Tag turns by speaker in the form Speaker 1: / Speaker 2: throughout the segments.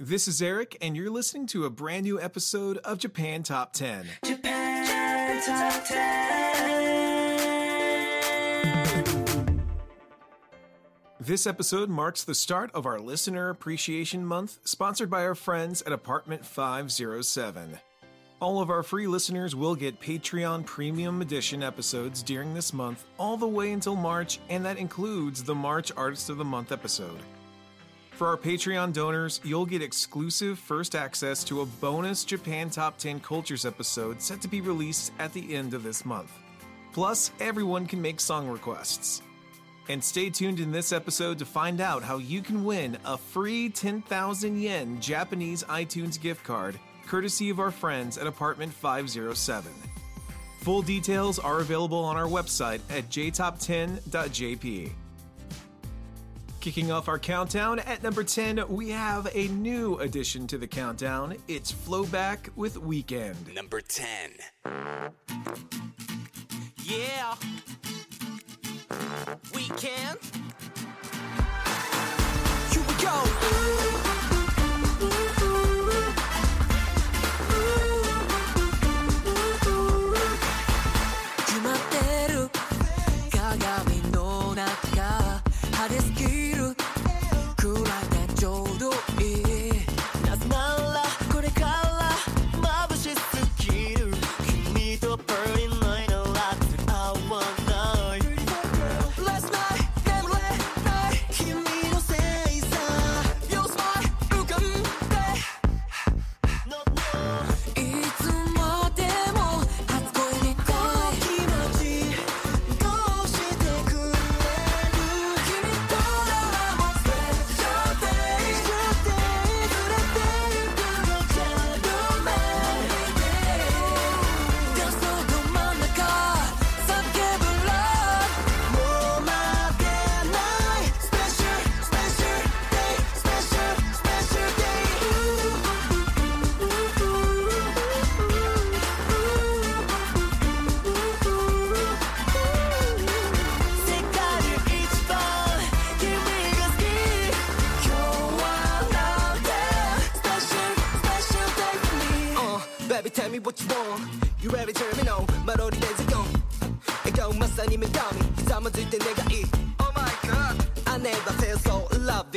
Speaker 1: This is Eric, and you're listening to a brand new episode of Japan Top 10.
Speaker 2: Japan Top 10.
Speaker 1: This episode marks the start of our Listener Appreciation Month, sponsored by our friends at Apartment 507. All of our free listeners will get Patreon Premium Edition episodes during this month, all the way until March, and that includes the March Artist of the Month episode. For our Patreon donors, you'll get exclusive first access to a bonus Japan Top 10 Cultures episode set to be released at the end of this month. Plus, everyone can make song requests. And stay tuned in this episode to find out how you can win a free 10,000 yen Japanese iTunes gift card, courtesy of our friends at Apartment 507. Full details are available on our website at jtop10.jp. Kicking off our countdown at number 10, we have a new addition to the countdown. It's Flowback with Weekend.
Speaker 3: Number 10.
Speaker 4: Yeah. Weekend. Here we go.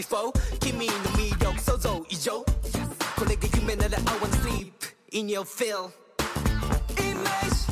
Speaker 4: before 君の魅力想像以上これが夢なら I wanna sleep in your feel イ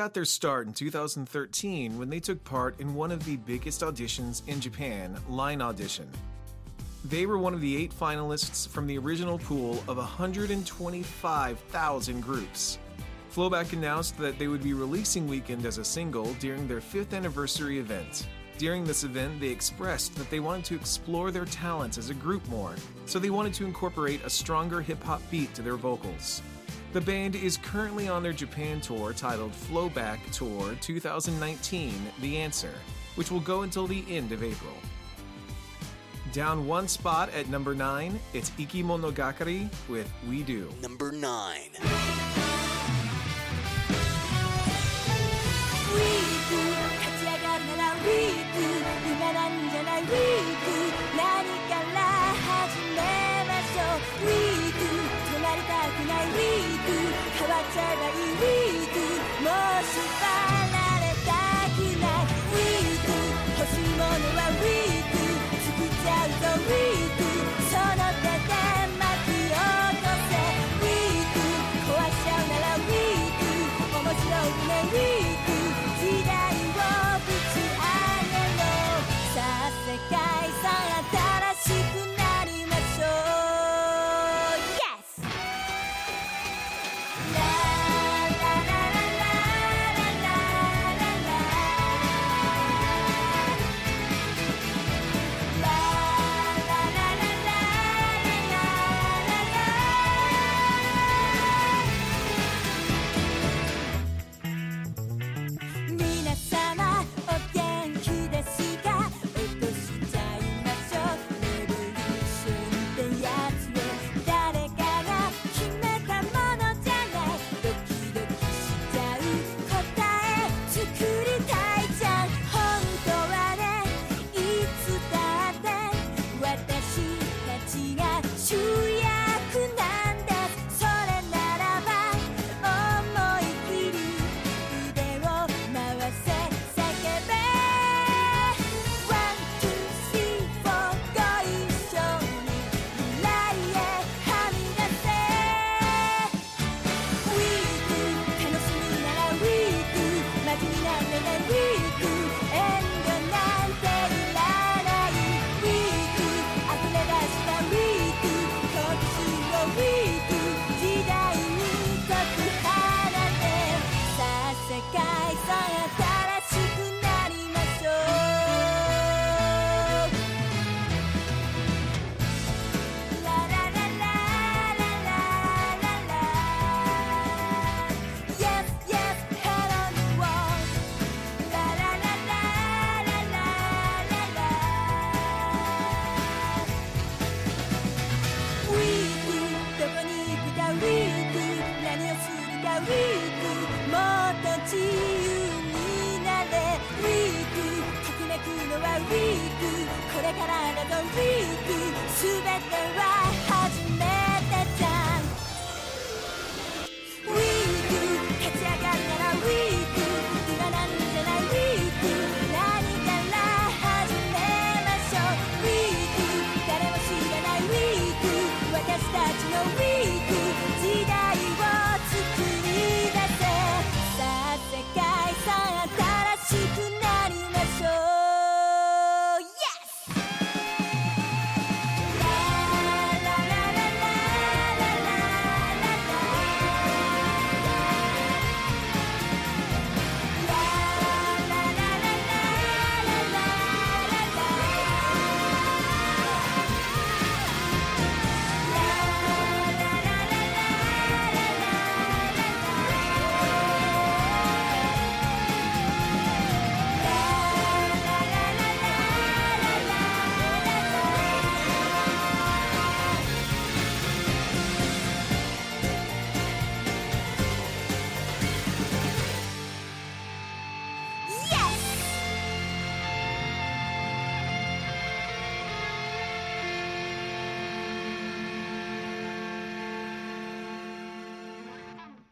Speaker 1: Got their start in 2013 when they took part in one of the biggest auditions in Japan, Line Audition. They were one of the eight finalists from the original pool of 125,000 groups. Flowback announced that they would be releasing Weekend as a single during their fifth anniversary event. During this event, they expressed that they wanted to explore their talents as a group more, so they wanted to incorporate a stronger hip hop beat to their vocals. The band is currently on their Japan tour titled Flowback Tour 2019 The Answer, which will go until the end of April. Down one spot at number 9, it's Ikimonogakari with We Do.
Speaker 5: Number 9.
Speaker 6: ウィない。ウィーク変わっちゃえばいいウィークもう縛られたくないウィーク欲しいものはウィーク作っちゃうぞウィーク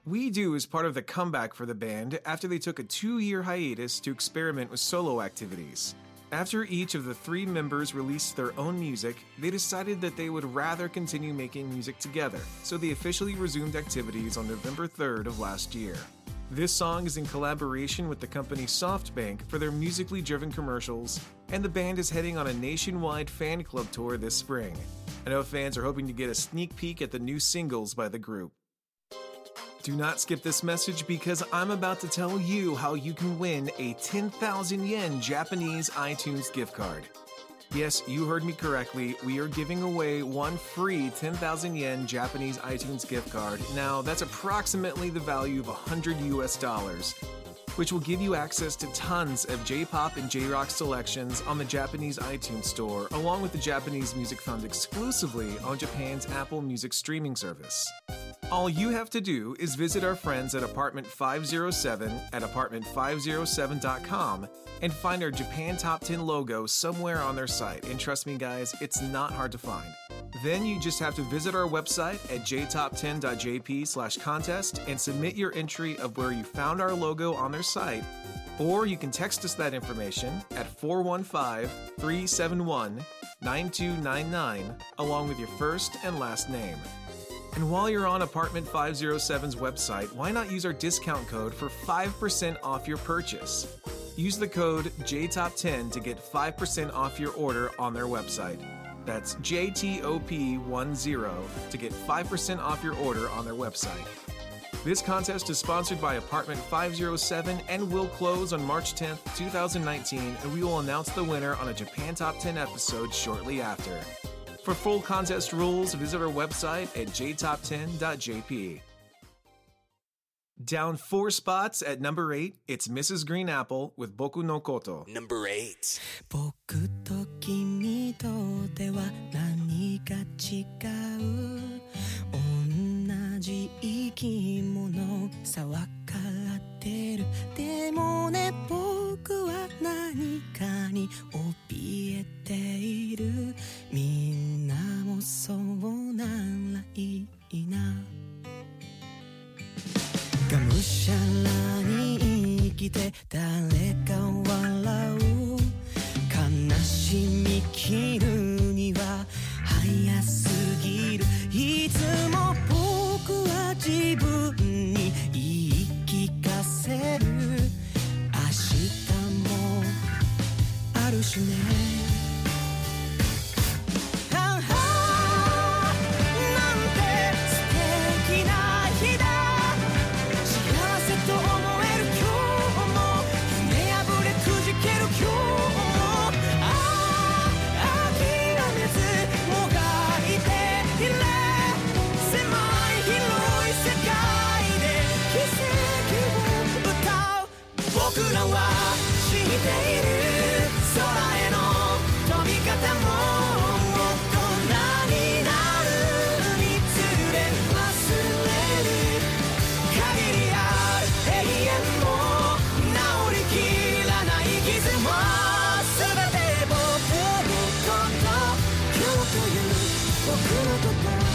Speaker 1: We Do is part of the comeback for the band after they took a two year hiatus to experiment with solo activities. After each of the three members released their own music, they decided that they would rather continue making music together, so they officially resumed activities on November 3rd of last year. This song is in collaboration with the company SoftBank for their musically driven commercials, and the band is heading on a nationwide fan club tour this spring. I know fans are hoping to get a sneak peek at the new singles by the group. Do not skip this message because I'm about to tell you how you can win a 10,000 yen Japanese iTunes gift card. Yes, you heard me correctly. We are giving away one free 10,000 yen Japanese iTunes gift card. Now, that's approximately the value of 100 US dollars, which will give you access to tons of J pop and J rock selections on the Japanese iTunes Store, along with the Japanese Music Fund exclusively on Japan's Apple Music streaming service. All you have to do is visit our friends at Apartment 507 at apartment507.com and find our Japan Top 10 logo somewhere on their site. And trust me, guys, it's not hard to find. Then you just have to visit our website at jtop10.jp slash contest and submit your entry of where you found our logo on their site. Or you can text us that information at 415 371 9299 along with your first and last name. And while you're on Apartment 507's website, why not use our discount code for 5% off your purchase? Use the code JTOP10 to get 5% off your order on their website. That's JTOP10 to get 5% off your order on their website. This contest is sponsored by Apartment 507 and will close on March 10th, 2019, and we will announce the winner on a Japan Top 10 episode shortly after. For full contest rules, visit our website at jtop10.jp. Down four spots at number eight, it's Mrs. Green Apple with Boku no Koto.
Speaker 7: Number 8
Speaker 5: 僕と君とでは何か違う同 じ生き物さわかってる。でもね僕は何かに怯えている。みんなもそうならいいな。がむしゃらに生きて誰か笑う。悲しみ切るには早すぎる。いつも僕は自分に言い聞かせる。明日もあるしね。の心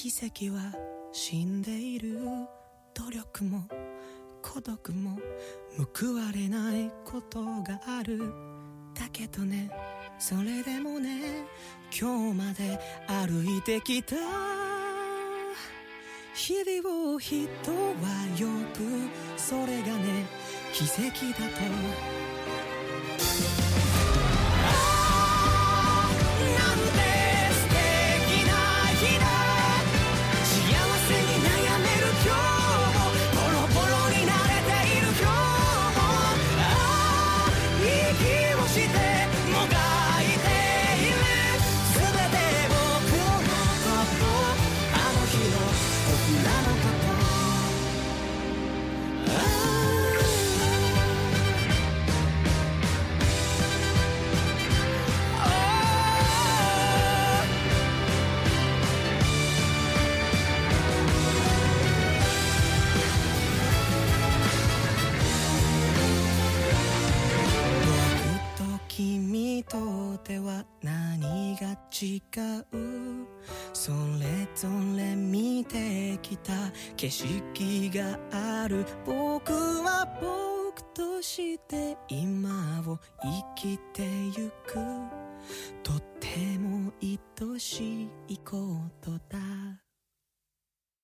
Speaker 5: 奇跡は死んでいる努力も孤独も報われないことがある。だけどねそれでもね今日まで歩いてきた。日々を人は呼ぶ。それがね奇跡だととでは何が違うそれぞれ見てきた景色がある僕は僕として今を生きてゆくとても愛しいことだ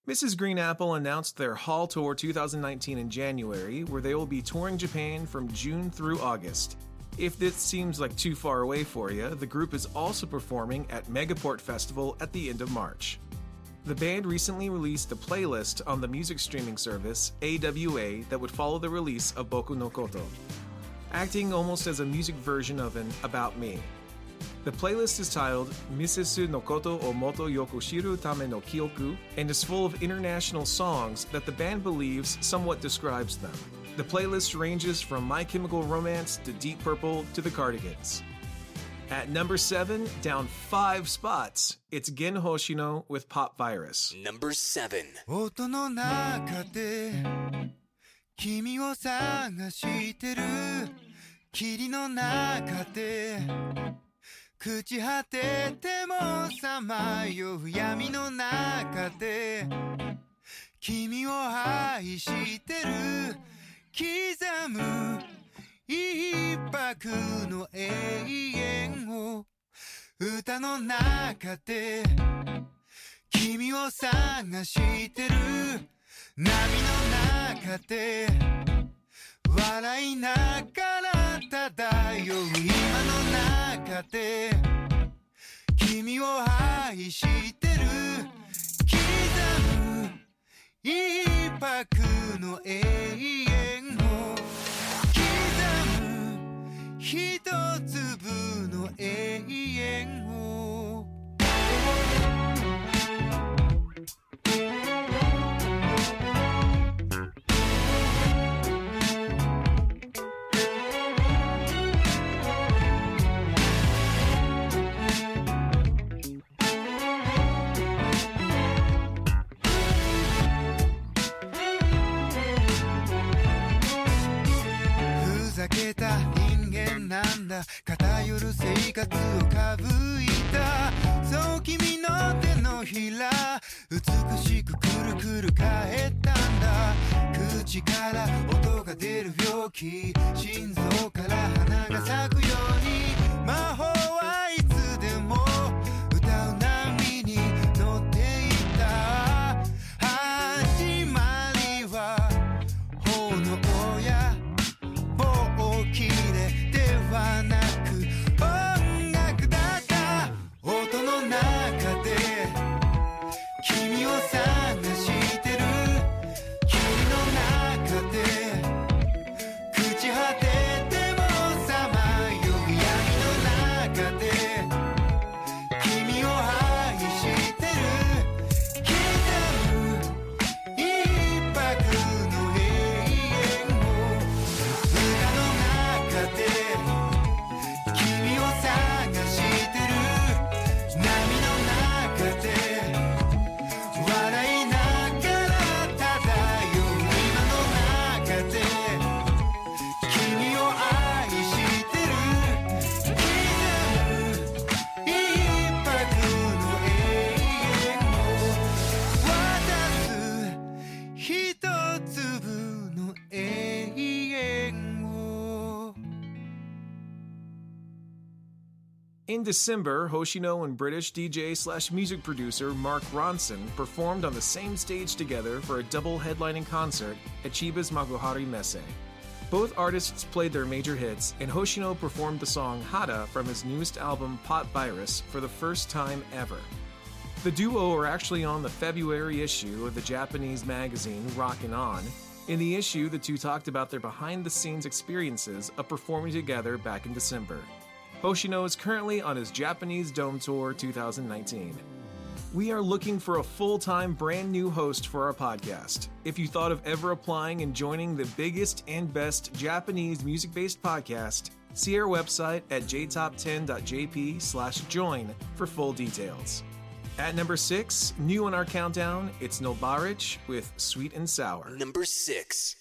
Speaker 1: Mrs. Green Apple announced their Hall Tour 2019 in January, where they will be touring Japan from June through August. If this seems like too far away for you, the group is also performing at Megaport Festival at the end of March. The band recently released a playlist on the music streaming service AWA that would follow the release of Boku no Koto, acting almost as a music version of an About Me. The playlist is titled Misesu no Koto o Moto Yokoshiru Tame no Kyoku and is full of international songs that the band believes somewhat describes them. The playlist ranges from My Chemical Romance to Deep Purple to the Cardigans. At number 7, down 5 spots, it's Gen Hoshino with Pop Virus.
Speaker 8: Number 7.
Speaker 9: 音の中で君を探してる霧の中で朽ち果ててもさまよう闇の中で君を愛してる 刻む一泊の永遠を歌の中で君を探してる波の中で笑いながら漂う今の中で君を愛してる刻む一泊の永遠。一粒の永遠を。ふざけたな偏る生活をかぶいた。そう君の手のひら美しくくるくる返ったんだ。口から音が出る病気。心臓から花が咲くように。魔法は
Speaker 10: In December, Hoshino and British DJ slash music producer Mark Ronson performed on the same stage together for a double headlining concert at Chiba's Makuhari Messe. Both artists played their major hits, and Hoshino performed the song Hada from his newest album Pop Virus for the first time ever. The duo are actually on the February issue of the Japanese magazine Rockin' On. In the issue, the two talked about their behind the scenes experiences of performing together back in December. Hoshino is currently on his Japanese Dome Tour 2019. We are looking for a full time brand new host for our podcast. If you thought of ever applying and joining the biggest and best Japanese music based podcast, see our website at jtop10.jp slash join for full details. At number six, new on our countdown, it's Nulbarich with Sweet and Sour.
Speaker 3: Number six.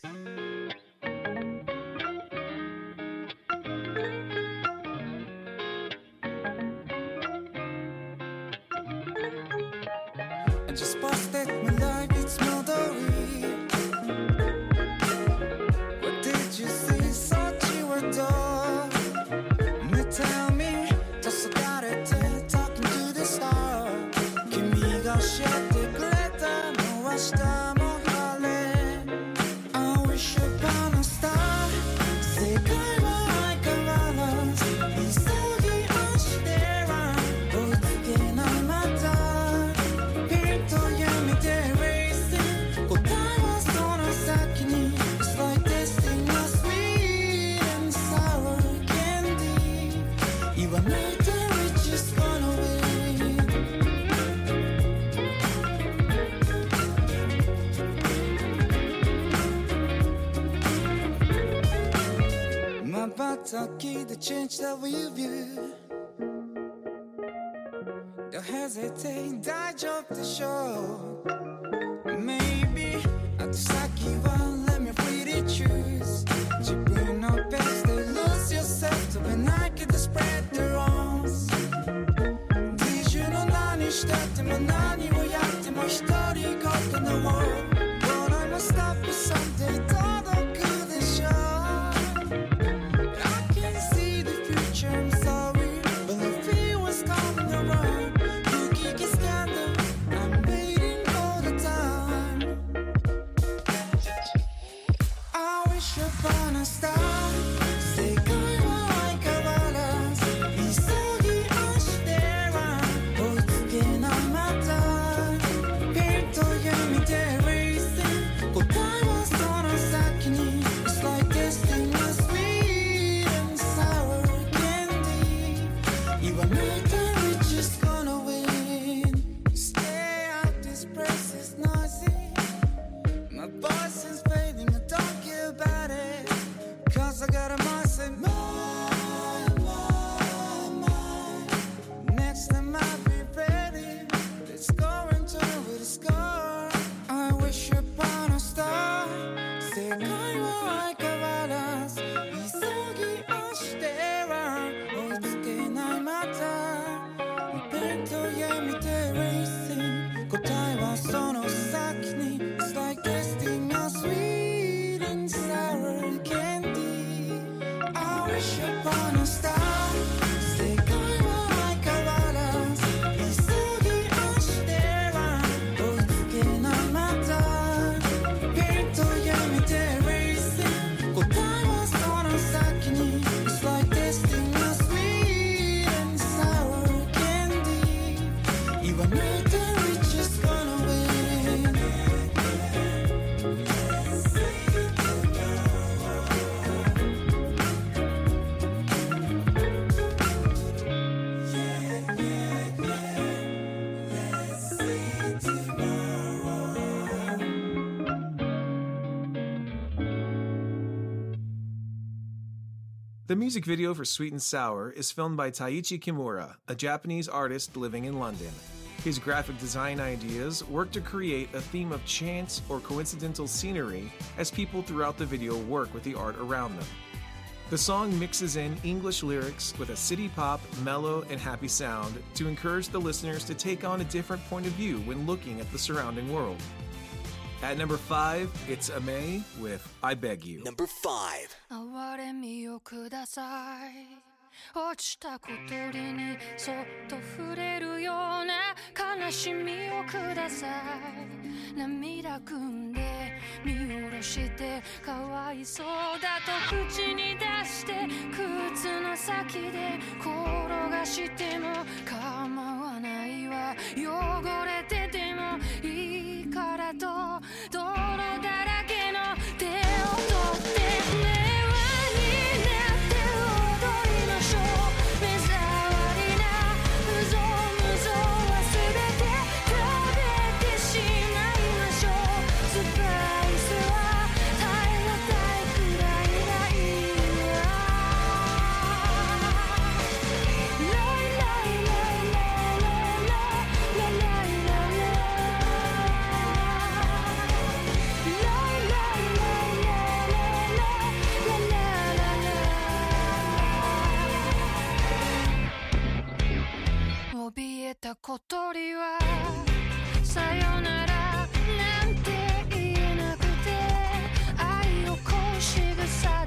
Speaker 11: Lucky the change that we view. Don't hesitate, I jump the
Speaker 10: shore. Music video for Sweet and Sour is filmed by Taichi Kimura, a Japanese artist living in London. His graphic design ideas work to create a theme of chance or coincidental scenery as people throughout the video work with the art around them. The song mixes in English lyrics with a city pop, mellow, and happy sound to encourage the listeners to take on a different point of view when looking at the surrounding world. At number five, it's Aimer with I Beg You.
Speaker 3: Number five.
Speaker 8: 哀れみをください落ちた小鳥にそっと触れるような悲しみをください涙ぐんで見下ろしてかわいそうだと口に出して靴の先で転がしても構わないわよた小鳥はさよならなんて言えなくて愛を恋しぐさ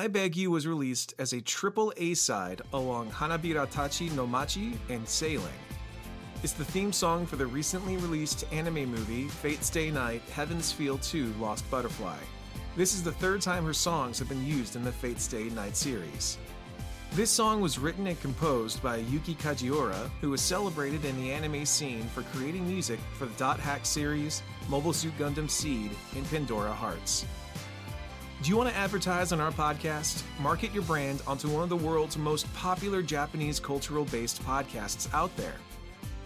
Speaker 1: I Beg You was released as a triple A side along Hanabiratachi no Machi and Sailing. It's the theme song for the recently released anime movie Fate/stay night Heaven's Feel 2 Lost Butterfly. This is the third time her songs have been used in the Fate/stay night series. This song was written and composed by Yuki Kajiura, who is celebrated in the anime scene for creating music for the Dot Hack series, Mobile Suit Gundam Seed, and Pandora Hearts. Do you want to advertise on our podcast? Market your brand onto one of the world's most popular Japanese cultural based podcasts out there.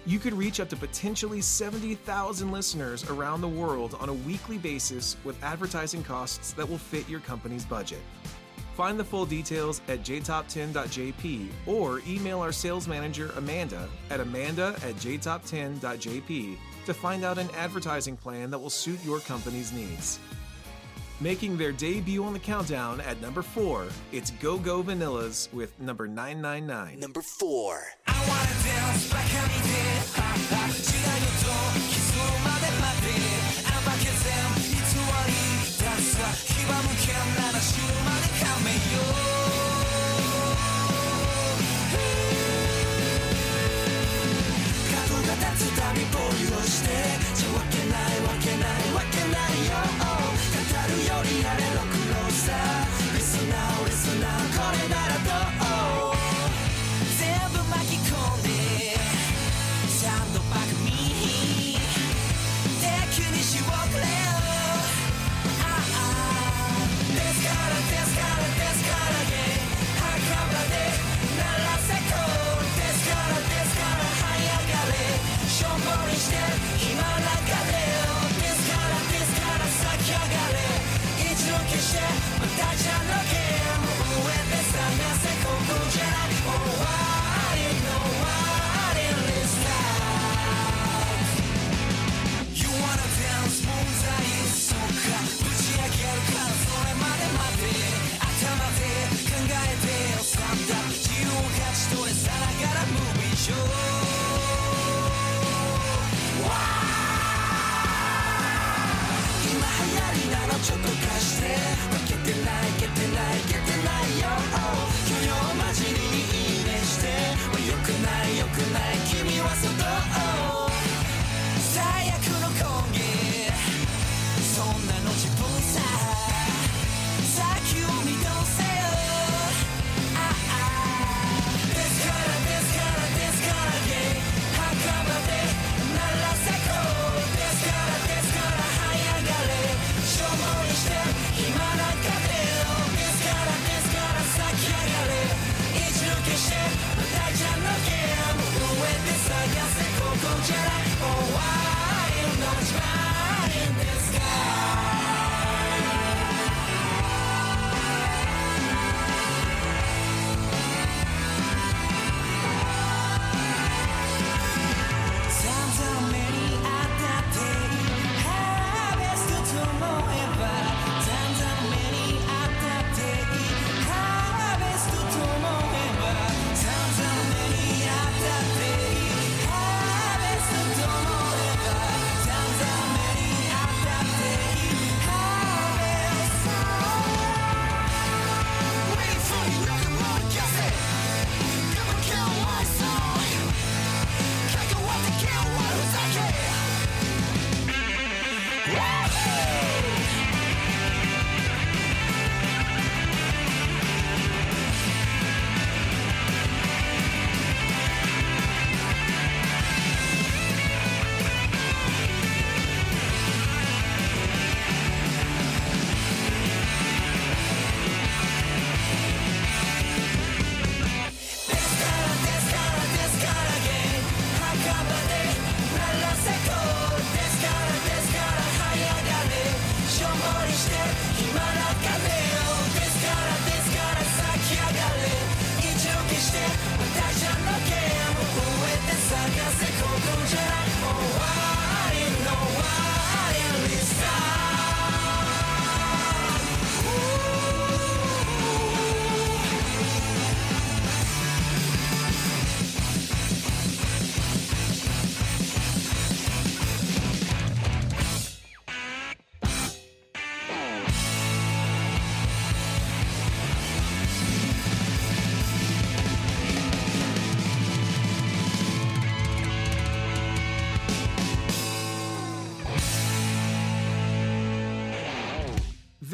Speaker 1: You could reach up to potentially 70,000 listeners around the world on a weekly basis with advertising costs that will fit your company's budget. Find the full details at jtop10.jp or email our sales manager, Amanda, at amanda at jtop10.jp to find out an advertising plan that will suit your company's needs. Making their debut on the countdown at number 4, it's Go Go Vanillas with number 999.
Speaker 7: Number four.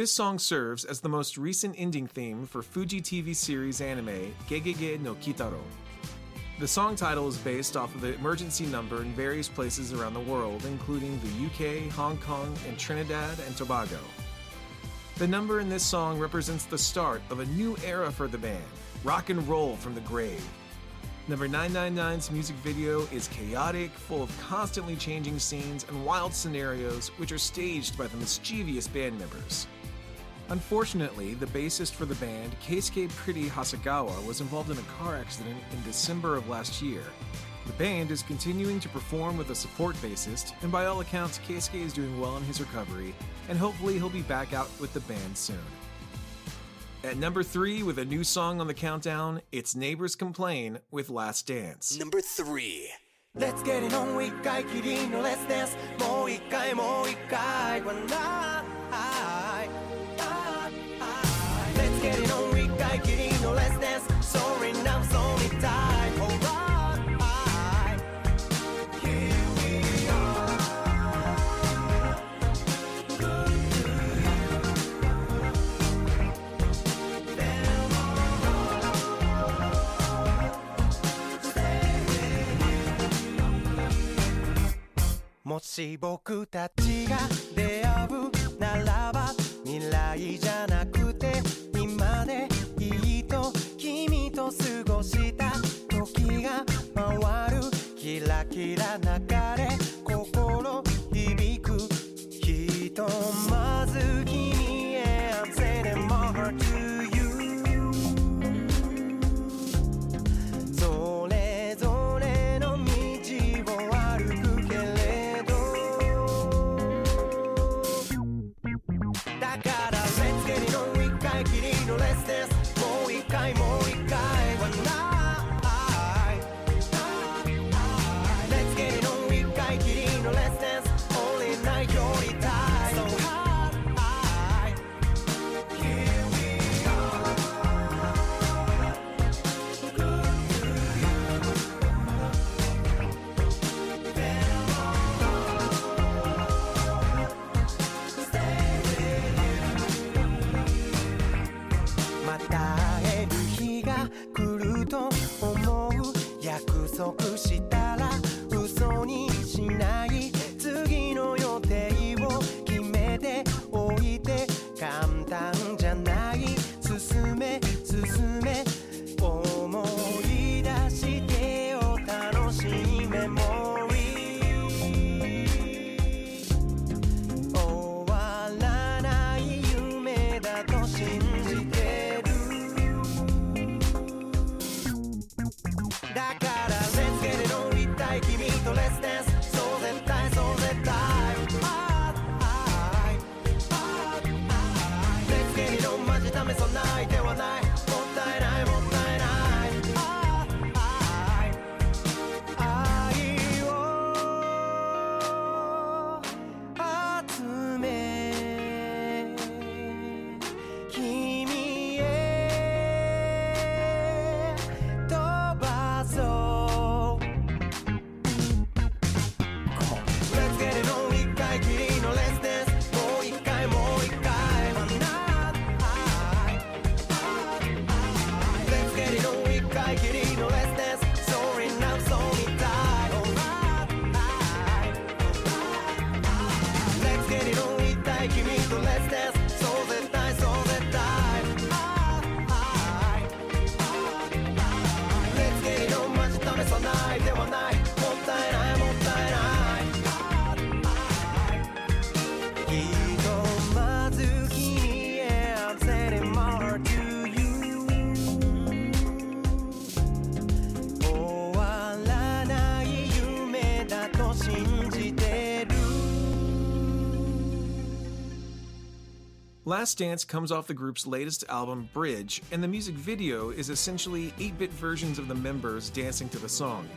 Speaker 1: This song serves as the most recent ending theme for Fuji TV series anime Gegege no Kitaro. The song title is based off of the emergency number in various places around the world, including the UK, Hong Kong, and Trinidad and Tobago. The number in this song represents the start of a new era for the band rock and roll from the grave. Number 999's music video is chaotic, full of constantly changing scenes and wild scenarios, which are staged by the mischievous band members. Unfortunately, the bassist for the band, Keisuke Pretty Hasegawa, was involved in a car accident in December of last year. The band is continuing to perform with a support bassist, and by all accounts, Keisuke is doing well in his recovery, and hopefully he'll be back out with the band soon. At number three, with a new song on the countdown, it's Neighbors Complain with Last Dance.
Speaker 7: Number three.
Speaker 5: Let's get it on, もし僕たちが出会うならば未来じゃなくて今でいいと君と過ごした時が回るキラキラ流れ心響くひとまず
Speaker 1: Last Dance comes off the group's latest album, Bridge, and the music video is essentially 8 bit versions of the members dancing to the song.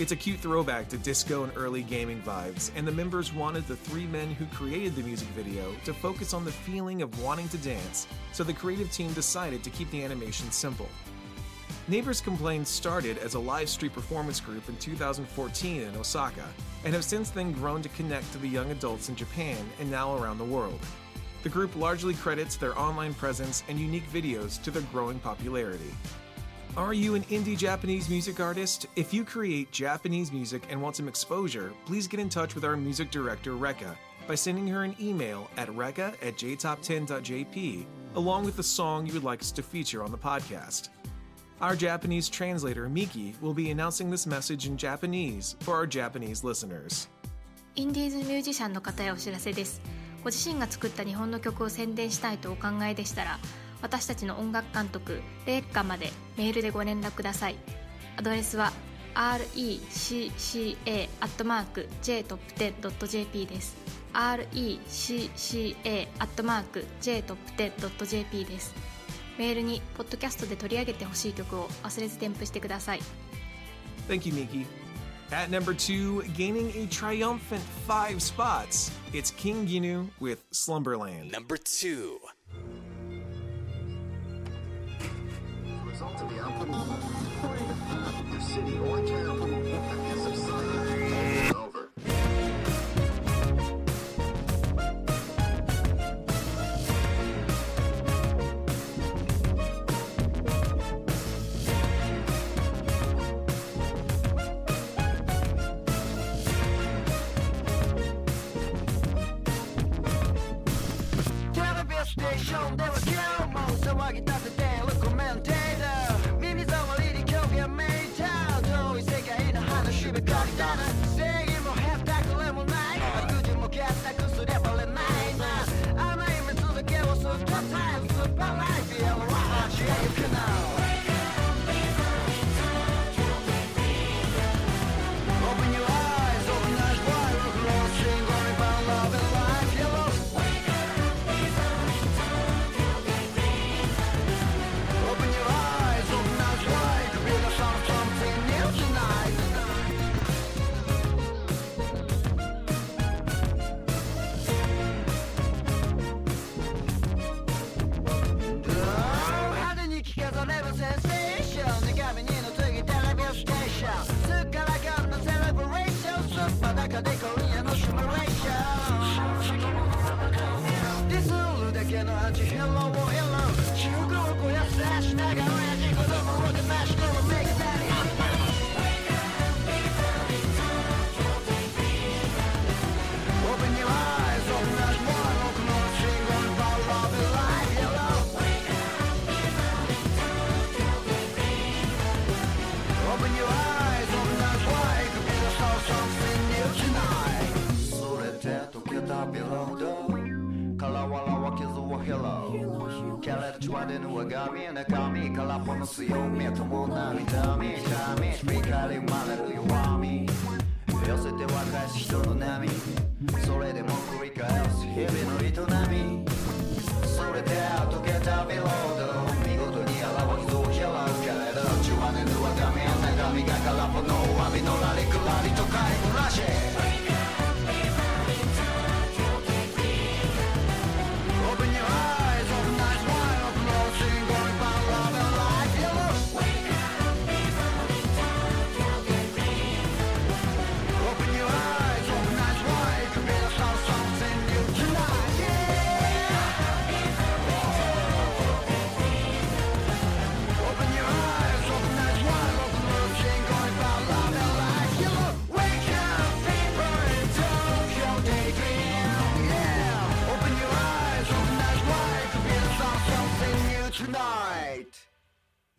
Speaker 1: It's a cute throwback to disco and early gaming vibes, and the members wanted the three men who created the music video to focus on the feeling of wanting to dance, so the creative team decided to keep the animation simple. Neighbors Complain started as a live street performance group in 2014 in Osaka, and have since then grown to connect to the young adults in Japan and now around the world. The group largely credits their online presence and unique videos to their growing popularity. Are you an indie Japanese music artist? If you create Japanese music and want some exposure, please get in touch with our music director, Rekka, by sending her an email at rekka at jtop10.jp, along with the song you would like us to feature on the podcast. Our Japanese translator, Miki, will be announcing this message in Japanese for our Japanese listeners.
Speaker 12: インディーズミュージシャンの方へお知らせです ご自身が作った日本の曲を宣伝したいとお考えでしたら私たちの音楽監督レイカまでメールでご連絡ください。アドレスは recca.jtop10.jp です。Recca.jtop10.jp です。メールにポッドキャストで取り上げてほしい曲を忘れず添付してください。
Speaker 1: Thank you, Miki. At number two, gaining a triumphant five spots, it's King Gnu with Slumberland.
Speaker 3: Number two.
Speaker 13: result of the output the city or town
Speaker 14: target that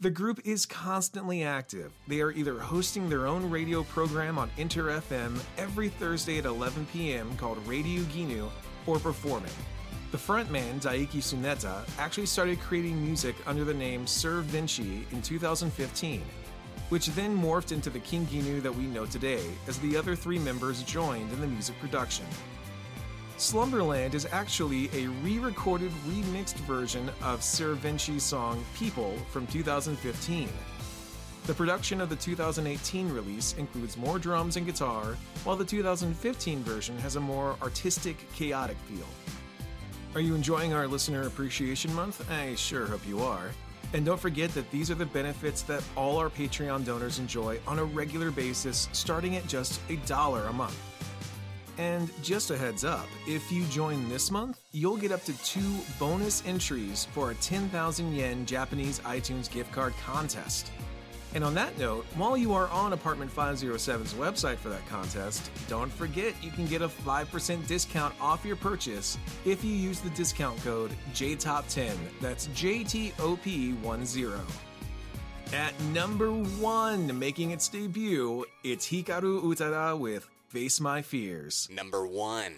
Speaker 14: The
Speaker 1: group is constantly active. They are either hosting their own radio program on Inter FM every Thursday at 11 p.m. called Radio Gnu or performing. The frontman, Daiki Tsuneta, actually started creating music under the name Sir Vinci in 2015, which then morphed into the King Gnu that we know today as the other three members joined in the music production. Slumberland is actually a re recorded, remixed version of Sir Vinci's song People from 2015. The production of the 2018 release includes more drums and guitar, while the 2015 version has a more artistic, chaotic feel. Are you enjoying our Listener Appreciation Month? I sure hope you are. And don't forget that these are the benefits that all our Patreon donors enjoy on a regular basis, starting at just a dollar a month. And just a heads up, if you join this month, you'll get up to two bonus entries for a 10,000 yen Japanese iTunes gift card contest. And on that note, while you are on Apartment 507's website for that contest, don't forget you can get a 5% discount off your purchase if you use the discount code JTOP10. That's JTOP10. At number one, making its debut, it's Hikaru Utada with Face My Fears.
Speaker 15: Number one.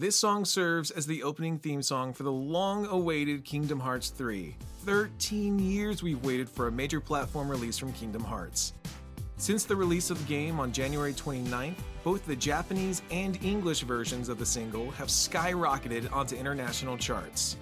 Speaker 1: This song serves as the opening theme song for the long awaited Kingdom Hearts 3. 13 years we've waited for a major platform release from Kingdom Hearts. Since the release of the game on January 29th, both the Japanese and English versions of the single have skyrocketed onto international charts.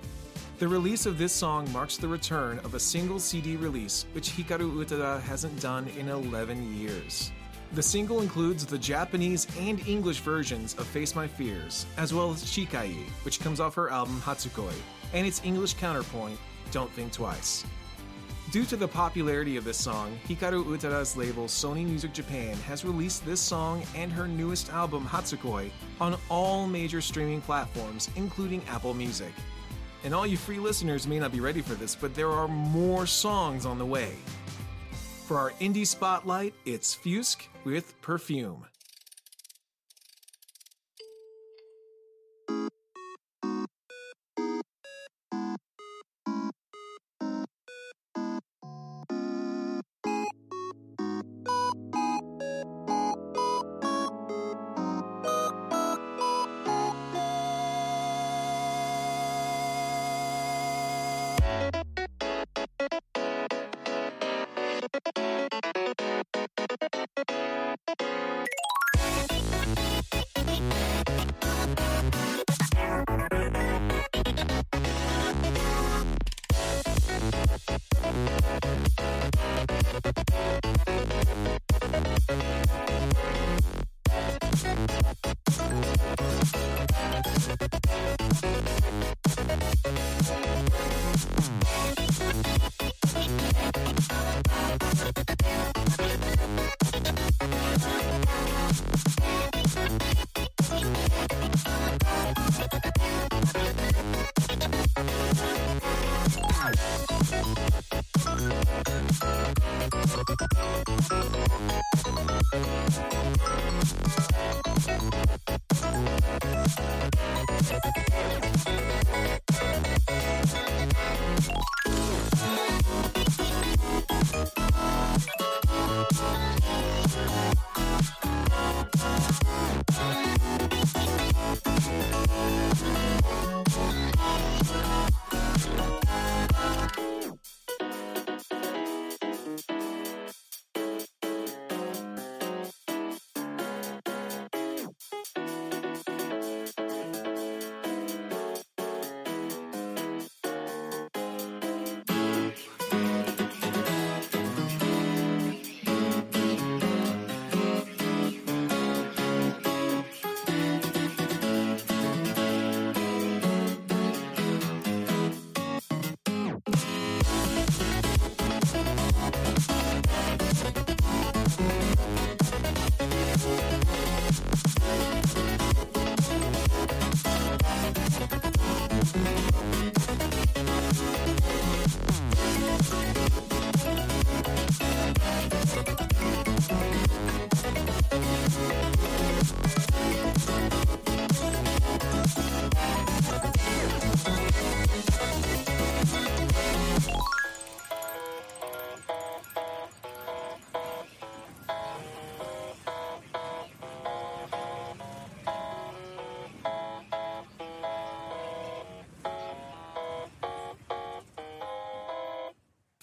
Speaker 1: The release of this song marks the return of a single CD release, which Hikaru Utada hasn't done in 11 years. The single includes the Japanese and English versions of Face My Fears, as well as Chikai, which comes off her album Hatsukoi, and its English counterpoint, Don't Think Twice. Due to the popularity of this song, Hikaru Utada's label Sony Music Japan has released this song and her newest album Hatsukoi on all major streaming platforms, including Apple Music. And all you free listeners may not be ready for this, but there are more songs on the way. For our indie spotlight, it's Fusk with Perfume.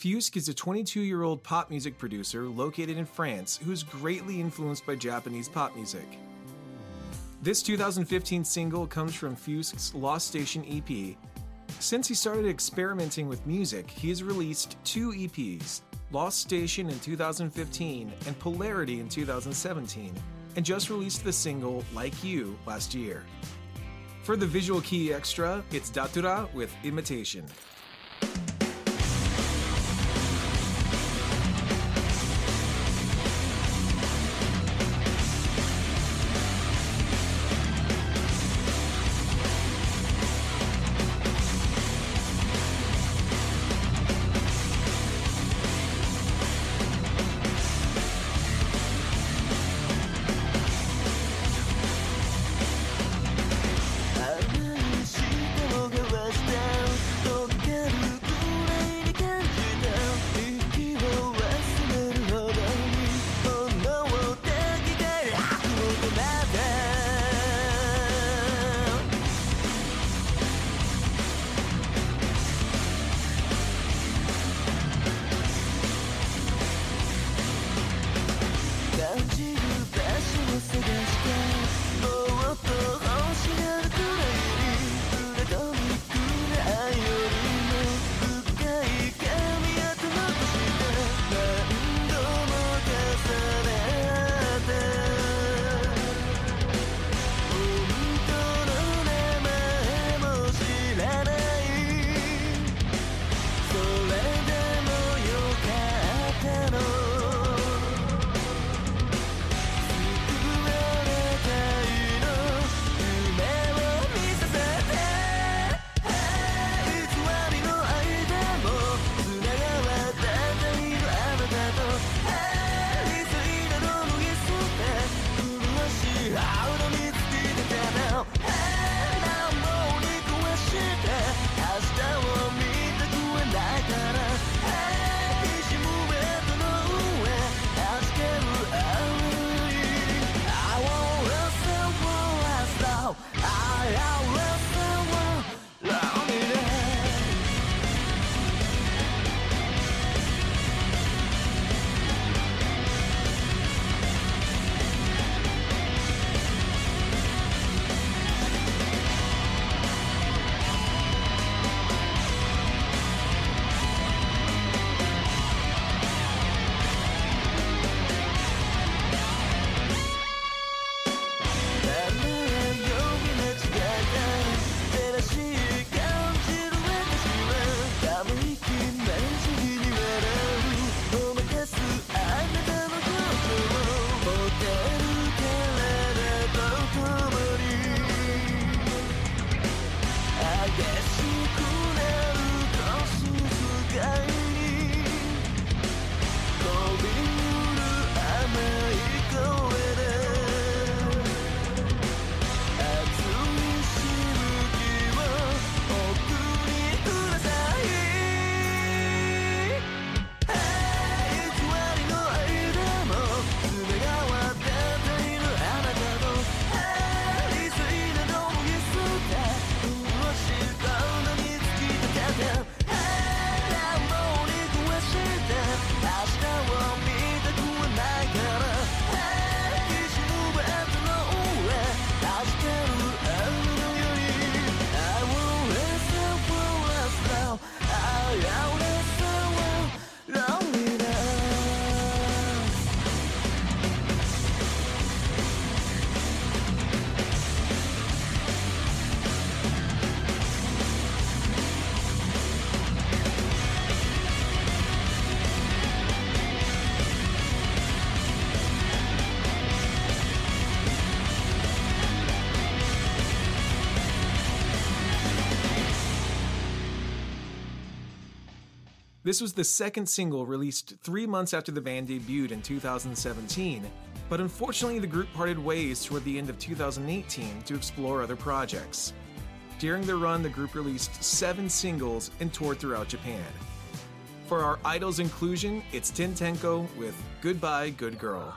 Speaker 1: Fusk is a 22 year old pop music producer located in France who is greatly influenced by Japanese pop music. This 2015 single comes from Fusk's Lost Station EP. Since he started experimenting with music, he has released two EPs Lost Station in 2015 and Polarity in 2017, and just released the single Like You last year. For the visual key extra, it's Datura with Imitation.「This was the second single released three months after the band debuted in 2017, but unfortunately, the group parted ways toward the end of 2018 to explore other projects. During their run, the group released seven singles and toured throughout Japan. For our Idols inclusion, it's Tintenko with Goodbye, Good Girl.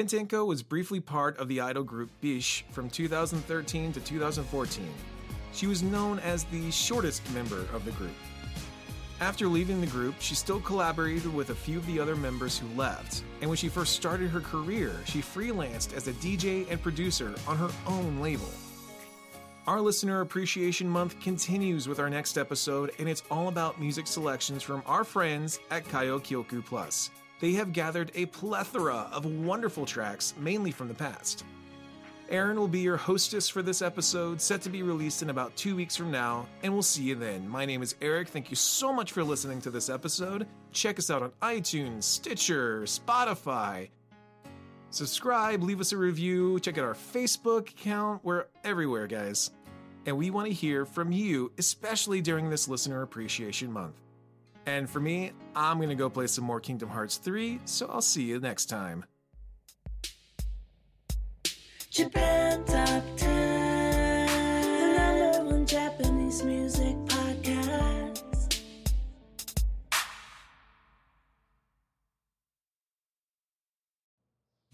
Speaker 1: Tentenko was briefly part of the idol group Bish from 2013 to 2014. She was known as the shortest member of the group. After leaving the group, she still collaborated with a few of the other members who left, and when she first started her career, she freelanced as a DJ and producer on her own label. Our Listener Appreciation Month continues with our next episode, and it's all about music selections from our friends at Kayo Kyoku Plus. They have gathered a plethora of wonderful tracks, mainly from the past. Erin will be your hostess for this episode, set to be released in about two weeks from now, and we'll see you then. My name is Eric. Thank you so much for listening to this episode. Check us out on iTunes, Stitcher, Spotify. Subscribe, leave us a review, check out our Facebook account. We're everywhere, guys. And we want to hear from you, especially during this Listener Appreciation Month. And for me, I'm going to go play some more Kingdom Hearts 3, so I'll see you next time.
Speaker 15: Japan Top 10, the number one Japanese music